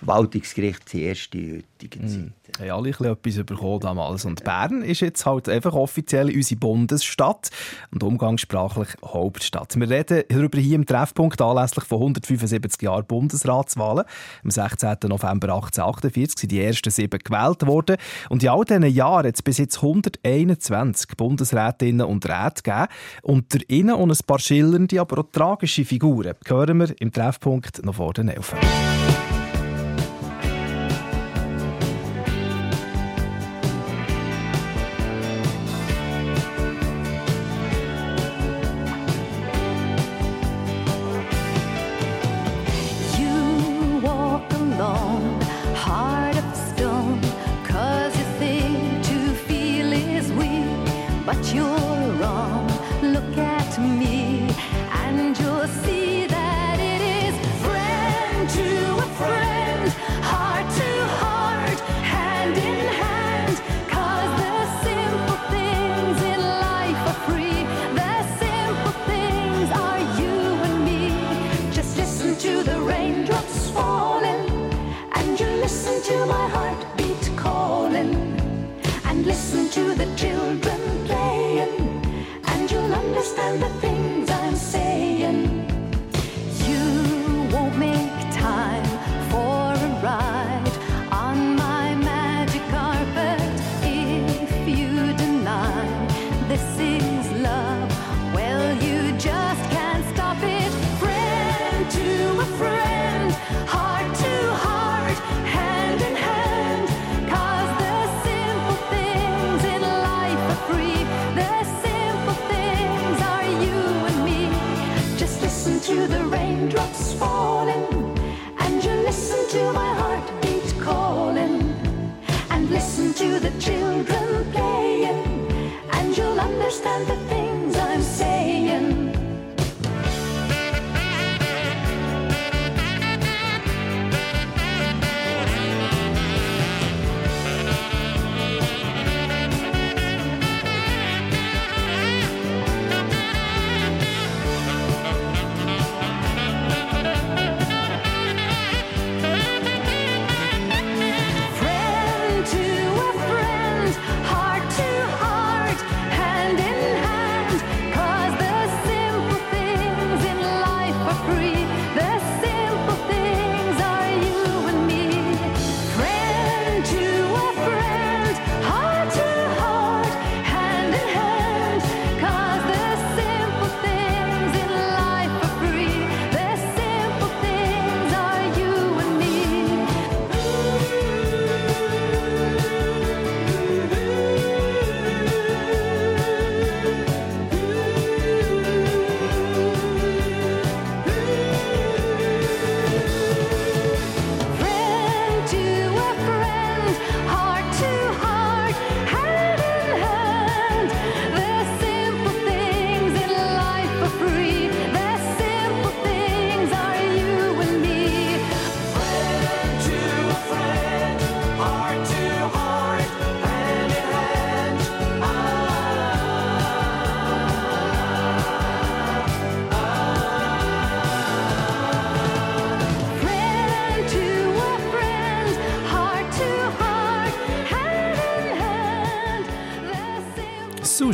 D: Verwaltungsgericht die erste heutige Zeit.
F: haben alle ein bisschen etwas bekommen damals. Und Bern ist jetzt halt einfach offiziell unsere Bundesstadt und umgangssprachlich Hauptstadt. Wir reden darüber hier im Treffpunkt anlässlich von 175 Jahren Bundesratswahlen. Am 16. November 1848 sind die ersten sieben gewählt worden. Und in all diesen Jahren hat es bis jetzt 121 Bundesrätinnen und Räte gegeben. Unter ihnen und ein paar schillernde, aber auch tragische Figuren. Hören wir im Treffpunkt noch vor den Elfen.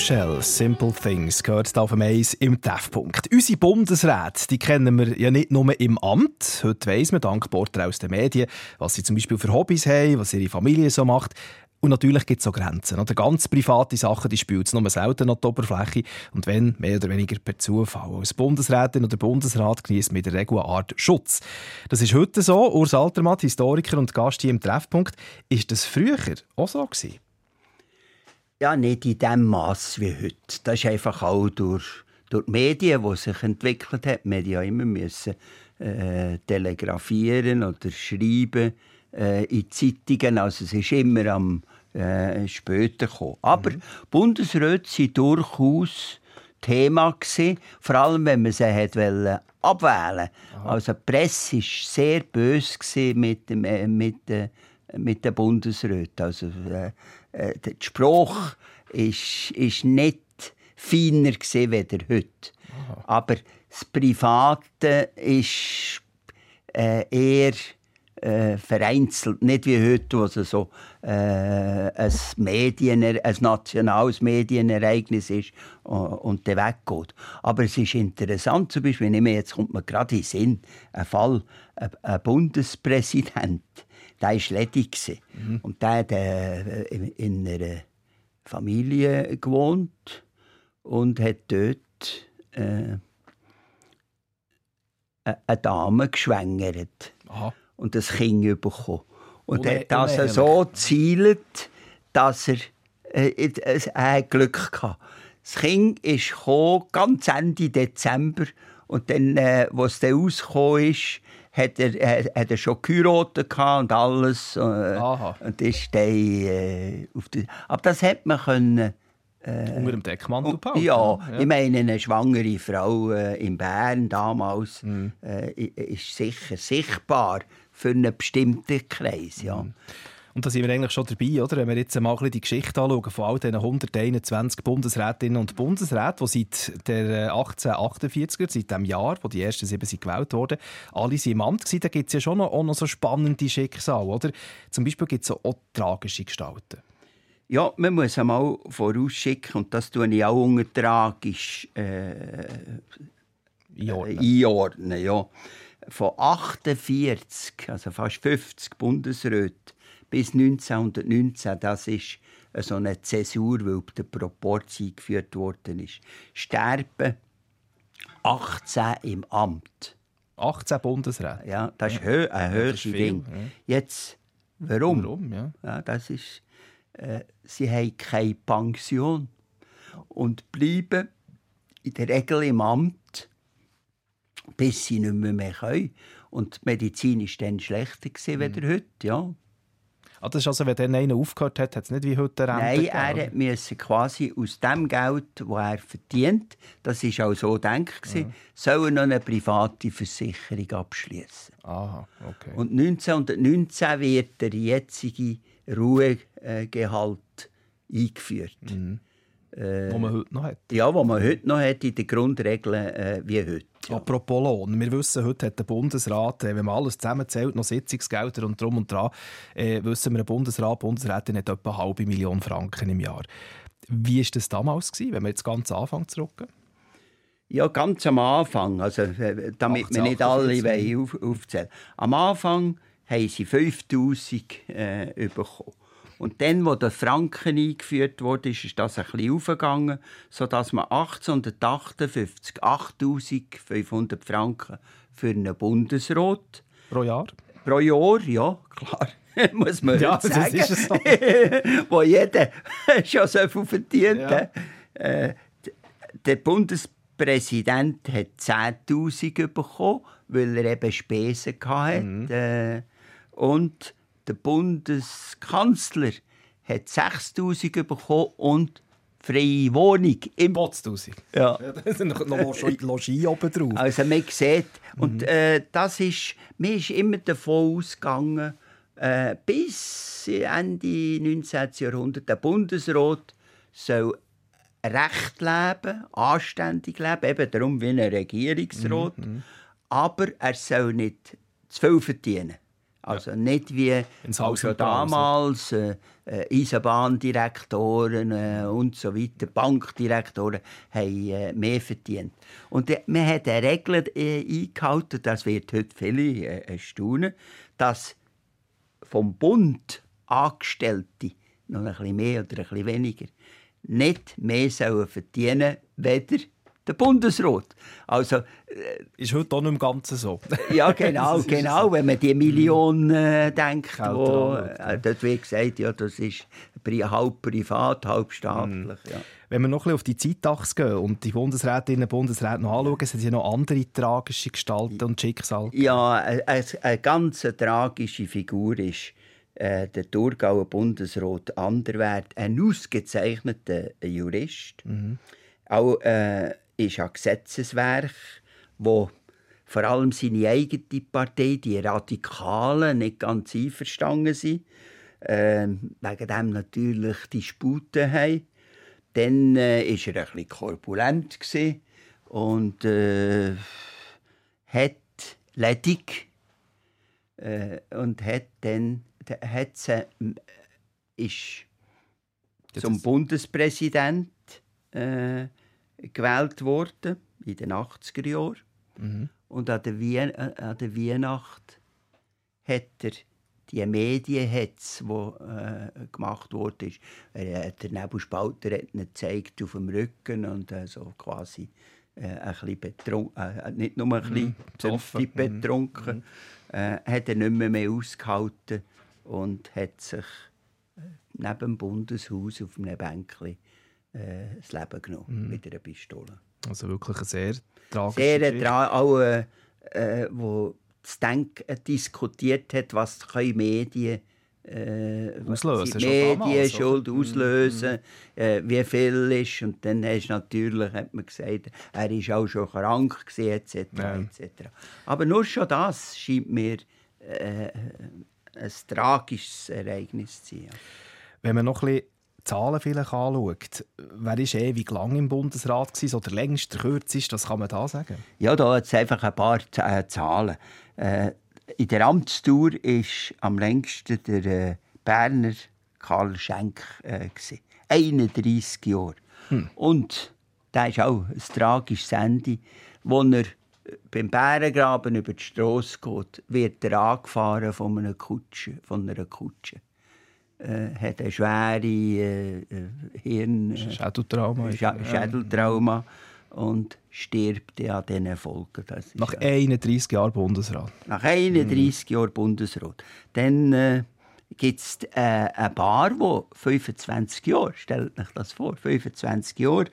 C: Shell, Simple Things, gehört hier auf dem Eis im Treffpunkt. Unsere Bundesräte, die kennen wir ja nicht nur im Amt. Heute weiss man dank Porträts aus den Medien, was sie zum Beispiel für Hobbys haben, was ihre Familie so macht. Und natürlich gibt es auch Grenzen. Oder ganz private Sachen, die spielt es nur selten an die Oberfläche und wenn, mehr oder weniger per Zufall. Als Bundesrätin oder Bundesrat genießt in der Regel eine Art Schutz. Das ist heute so. Urs Altermatt, Historiker und Gast hier im Treffpunkt. Ist das früher auch so gewesen?
D: Ja, nicht in dem Maß wie heute. Das ist einfach auch durch, durch die Medien, die sich entwickelt haben. Die Medien ja immer müssen äh, telegrafieren oder schreiben äh, in Zeitungen. Also es ist immer am äh, später gekommen. Aber Bundesräte waren durchaus Thema gewesen, vor allem wenn man sie hat wollen abwählen. Also die Presse war sehr böse mit dem äh, mit den mit den Bundesräten. Also äh, äh, der Spruch ist, ist nicht feiner gewesen, weder heute. Aber das Private ist äh, eher äh, vereinzelt, nicht wie heute, wo es so äh, ein, Medien, ein nationales Medienereignis ist äh, und dann weggeht. Aber es ist interessant, zum Beispiel, wenn ich mir jetzt kommt mir gerade in den Sinn, ein Fall, ein, ein Bundespräsident, der war ledig. gewesen. Und der hat äh, in, in einer Familie gewohnt und hat dort äh, eine Dame geschwängert
C: Aha.
D: und das Kind bekommen. Und
C: Une-
D: hat das
C: unehelich.
D: so gezielt, dass er äh, äh, er Glück hatte. Das Kind ist gekommen, ganz Ende Dezember und dann, äh, als es dann rausgekommen ist, hat er, äh, hat er schon geheiratet gehabt und alles. Äh,
C: Aha.
D: und ist dann, äh, auf die, aber das hat man können...
C: Unter dem Deckmantel behalten.
D: Ja, ich meine, eine schwangere Frau äh, in Bern damals äh, i- ist sicher sichtbar für einen bestimmten Kreis. Ja.
C: Und da sind wir eigentlich schon dabei, oder? Wenn wir jetzt mal ein bisschen die Geschichte anschauen von all diesen 121 Bundesrätinnen und Bundesräten, die seit der äh, 1848er, seit dem Jahr, wo die ersten sieben sind gewählt wurden, alle sind im Amt gewesen, da gibt es ja schon noch, auch noch so spannende Schicksale, oder? Zum Beispiel gibt es auch tragische Gestalten.
D: ja, man muss einmal vorausschicken, und das tue ich auch unter tragisch äh,
C: Einordnen.
D: einordnen. Ja. Von 48, also fast 50 Bundesräten bis 1919, das ist so eine Zäsur, weil der Proporz eingeführt worden ist, sterben 18 im Amt.
C: 18 Bundesräte.
D: Ja, das ist hö ein höheres
C: viel,
D: Ding.
C: ja.
D: Jetzt, warum?
C: Warum? Ja.
D: Ja, das ist, äh, sie haben keine Pension und bleiben in der Regel im Amt, bis sie nicht mehr, mehr können. Und die Medizin war dann schlechter
C: Mhm.
D: als heute. Ja.
C: Ah, das ist also, wenn dann einer aufgehört hat, hat es nicht wie heute Rente
D: Nein, er
C: gegeben,
D: hat müssen quasi aus dem Geld, das er verdient, das war auch so gedacht, gewesen, soll er noch eine private Versicherung abschließen.
C: Aha, okay.
D: Und 1919 wird der jetzige Ruhegehalt eingeführt.
C: Wo man heute noch hat.
D: Ja, was man heute noch hat in den Grundregeln äh, wie heute.
C: Apropos Lohn. Wir wissen, heute hat der Bundesrat, äh, wenn man alles zusammenzählt, noch Sitzungsgelder und drum und dran, äh, wissen wir, ein Bundesrat, Bundesrätin hat etwa eine halbe Million Franken im Jahr. Wie war das damals, gewesen, wenn wir jetzt ganz Anfang zurück?
D: Ja, ganz am Anfang, also, äh, damit wir nicht alle
C: 1848.
D: wollen auf, aufzählen Am Anfang haben sie 5000 äh, bekommen. Und dann, wo der Franken eingeführt wurde, ist das ein bisschen aufgegangen, sodass man 1858 8500 Franken für einen Bundesrat
C: Pro Jahr?
D: pro Jahr, ja, klar, (laughs) muss man
C: Ja,
D: heute
C: das
D: sagen,
C: ist es so. (laughs)
D: wo jeder (laughs) schon so viel verdient
C: Ja.
D: hat. Äh, der Bundespräsident hat 10'000 bekommen, weil er eben Spesen hatte.
C: Mhm.
D: Äh, und der Bundeskanzler hat 6'000 bekommen und freie Wohnung im
C: Potztausend.
D: ja.
C: Da sind noch noch Logis oben drauf.
D: Also man sieht, und äh, das ist, mir ist immer davon ausgegangen, äh, bis Ende 19. Jahrhundert, der Bundesrat soll recht leben, anständig leben, eben darum wie ein Regierungsrat, aber er soll nicht zu viel verdienen. Also nicht wie also damals äh, äh, Eisenbahndirektoren äh, und so weiter, Bankdirektoren haben äh, mehr verdient. Und äh, man hat eine Regel äh, eingehalten, das wird heute viele äh, erstaunen, dass vom Bund Angestellte, noch ein bisschen mehr oder ein bisschen weniger, nicht mehr sollen verdienen weder der Bundesrat. Also,
C: Ist heute auch nicht im Ganzen so.
D: ja, genau, (laughs) genau. Wenn man die Million äh, denkt,
C: Geld
D: wo, äh, dort wird gesagt, ja, das ist halb privat, halb staatlich. Ja.
C: Wenn wir noch ein bisschen auf die Zeitachse gehen und die Bundesrätinnen und Bundesräte noch anschauen, sind ja noch andere tragische Gestalten und Schicksale.
D: Ja, eine, eine, ganz tragische Figur ist äh, der Thurgauer Bundesrat Anderwert, ein ausgezeichneter Jurist. Auch äh, ist ein Gesetzeswerk, wo vor allem seine eigene Partei, die Radikalen, nicht ganz einverstanden sind. Äh, wegen dem natürlich die Sputen haben. Dann äh, ist er ein bisschen korpulent und äh, hat ledig äh, und hat dann hat sie, m- ist zum
C: das-
D: Bundespräsident äh, gewählt worden in den 80er Jahren.
C: Mhm.
D: Und an der, Wien äh, an der Weihnacht hat er die Medienhetz, die äh, gemacht wurde, ist, er hat der Nebelspalter hat ihn gezeigt auf dem Rücken und äh, so quasi äh, ein bisschen betrunken, äh, nicht nur ein bisschen,
C: besoffen.
D: mhm, betrunken, äh, hat er nicht mehr, mehr ausgehalten und hat sich äh, neben dem Bundeshaus auf einem Bänkchen äh, das Leben genommen mit einer Pistole.
C: Also wirklich ein sehr tragische
D: Sehr
C: Geschichte.
D: dran, auch, äh, äh, wo das Denken diskutiert hat, was können Medien äh,
C: Auslösen,
D: Medien
C: damals,
D: schuld
C: oder? Mhm.
D: auslösen, äh, wie viel ist. Und dann hast natürlich, hat man gesagt, er war auch schon krank, gewesen, etc.
C: Ja.
D: etc. Aber nur schon das scheint mir äh, ein tragisches Ereignis zu sein.
C: Wenn man noch ein bisschen Zahlen vielleicht anschaut, wer war ewig lang im Bundesrat gewesen, so der längste, der kürzeste, das kann man da sagen?
D: Ja, da es einfach ein paar äh, Zahlen. Äh, in der Amtstour ist am längsten der äh, Berner Karl Schenk. Äh, gewesen. 31 Jahre. Und da ist auch ein tragisches Ende. Wo er äh, beim Bärengraben über die Strasse geht, wird er angefahren von einer Kutsche. Von einer Kutsche. Äh, hat eine schwere äh, äh, Hirn... Äh,
C: Schädeltrauma.
D: Scha- Schädeltrauma und stirbt an diesen Folgen.
C: Nach
D: ja-
C: 31 Jahren Bundesrat.
D: nach 31 Jahren Bundesrat. Dann äh, gibt es äh, ein Paar, die 25 Jahre, stellt euch das vor, 25 Jahre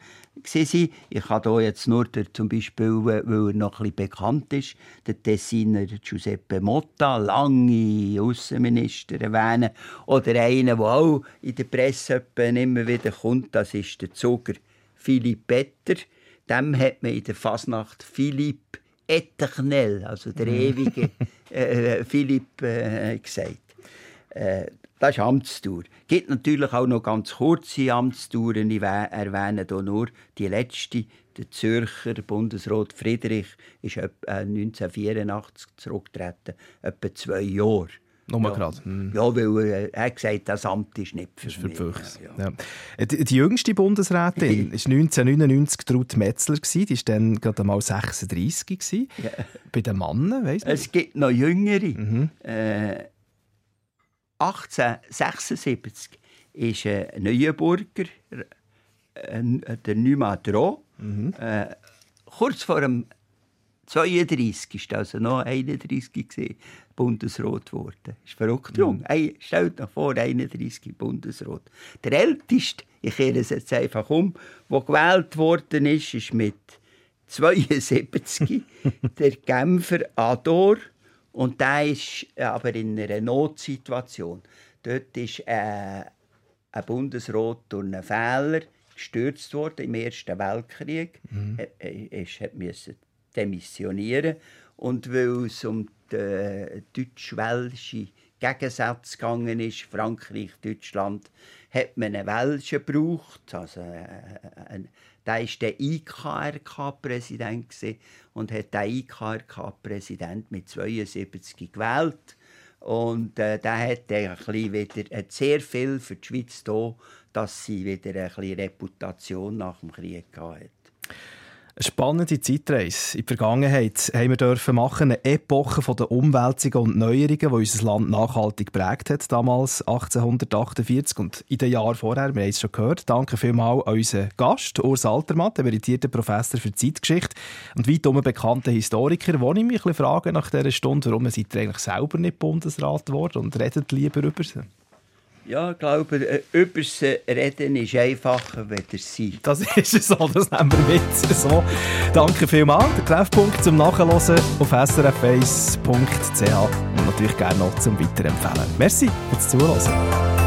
D: war. Ich habe hier jetzt nur der, zum Beispiel, äh, weil er noch ein bisschen bekannt ist, den Tessiner Giuseppe Motta, lange Außenminister erwähnen. Oder einen, der auch in der Presse immer wieder kommt, das ist der Zuger Philipp Petter. Dem hat man in der Fasnacht Philipp Eternel, also der ewige äh, Philipp, äh, gesagt. Äh, das ist Amtstour. Es gibt natürlich auch noch ganz kurze Amtstouren. Ich wä- erwähne hier nur die letzte. Der Zürcher Bundesrat Friedrich ist etwa, äh, 1984 zurückgetreten, etwa zwei Jahre.
C: Nur
D: ja.
C: gerade. Hm.
D: Ja, weil äh, er hat gesagt, das Amt ist nicht für,
C: ist für
D: mich. Ja, ja.
C: Ja. Die, die jüngste Bundesrätin war 1999 Traut Metzler. Die war dann gerade einmal 36. gewesen. Bei den Männern, weiss nicht.
D: Es gibt noch Jüngere.
C: Mhm.
D: Äh, 1876 ist ein Neuenburger, der Numa Dro,
C: Mhm.
D: äh, kurz vor dem 32 ist also noch 31 gewesen, Bundesrat geworden. Ist verrückt
C: Mhm.
D: jung. Ey, stellt euch vor, 31 Bundesrat. Der älteste, ich kehre es jetzt einfach um, der gewählt worden ist, ist mit 72 (laughs) der Genfer Ador und der ist aber in einer Notsituation. Dort ist äh, ein Bundesrat durch einen Fehler gestürzt worden im Ersten Weltkrieg. Er, er, er hat müssen demissionieren und weil es um den deutsch-welschen Gegensatz gegangen ist, Frankreich, Deutschland, hat man einen Welschen gebraucht, also äh, ein, der war der IKRK-Präsident und hat den IKRK-Präsident mit 72 gewählt. Und äh, der hat er wieder hat sehr viel für die Schweiz getan, dass sie wieder eine Reputation nach dem Krieg hatte.
G: Eine spannende Zeitreise. In der Vergangenheit haben wir machen, eine Epoche von der Umwälzungen und Neuerungen, die unser Land nachhaltig geprägt hat, damals 1848 und in den Jahren vorher, wir haben es schon gehört. Danke vielmals an unseren Gast, Urs Altermann, Altermatt, emeritierter Professor für Zeitgeschichte und weitum bekannter Historiker, wo ich mich frage nach dieser Stunde, warum seid ihr eigentlich selber nicht Bundesrat geworden und redet lieber über sie?
D: Ja, ich eh, glaube, übers Reden ist einfacher, wenn es sein.
G: Das (laughs) ist dus es so, das nehmen wir mit. So, danke vielmals. Der Treffpunkt zum Nachhören auf srface.ch und natürlich gerne noch zum Weiterempfehlen. Merci fürs Zuhören.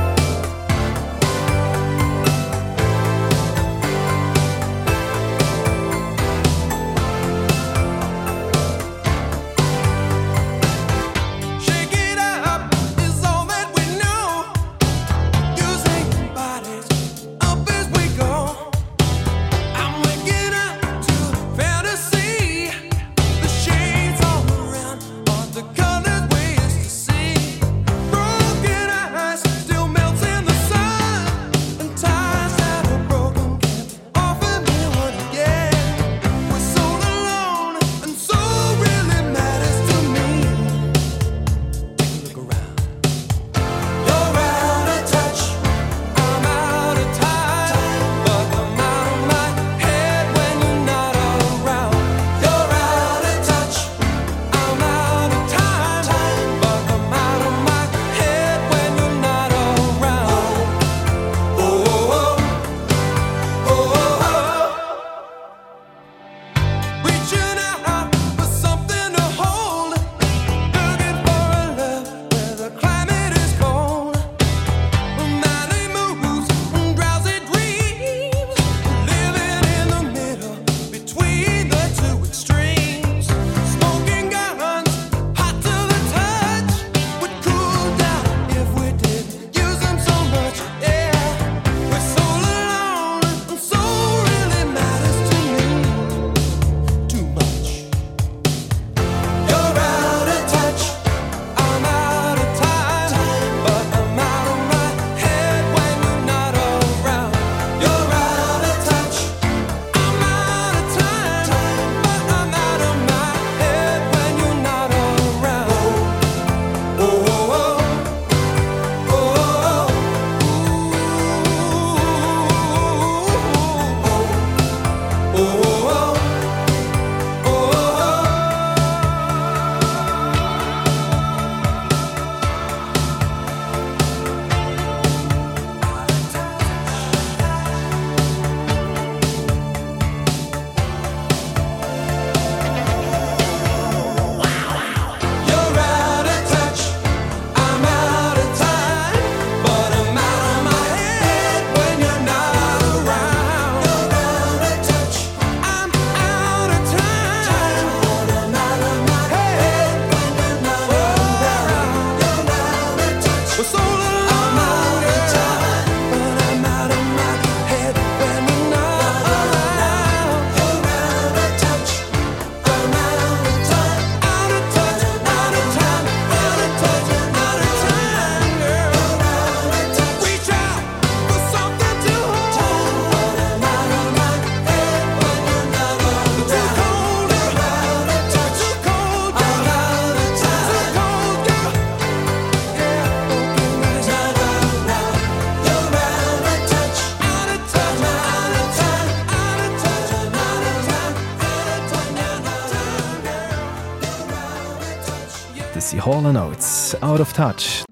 G: Summer Notes, Out of Touch.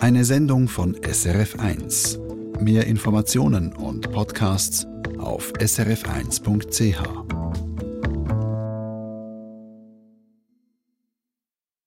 A: Eine Sendung von SRF1. Mehr Informationen und Podcasts auf srf1.ch.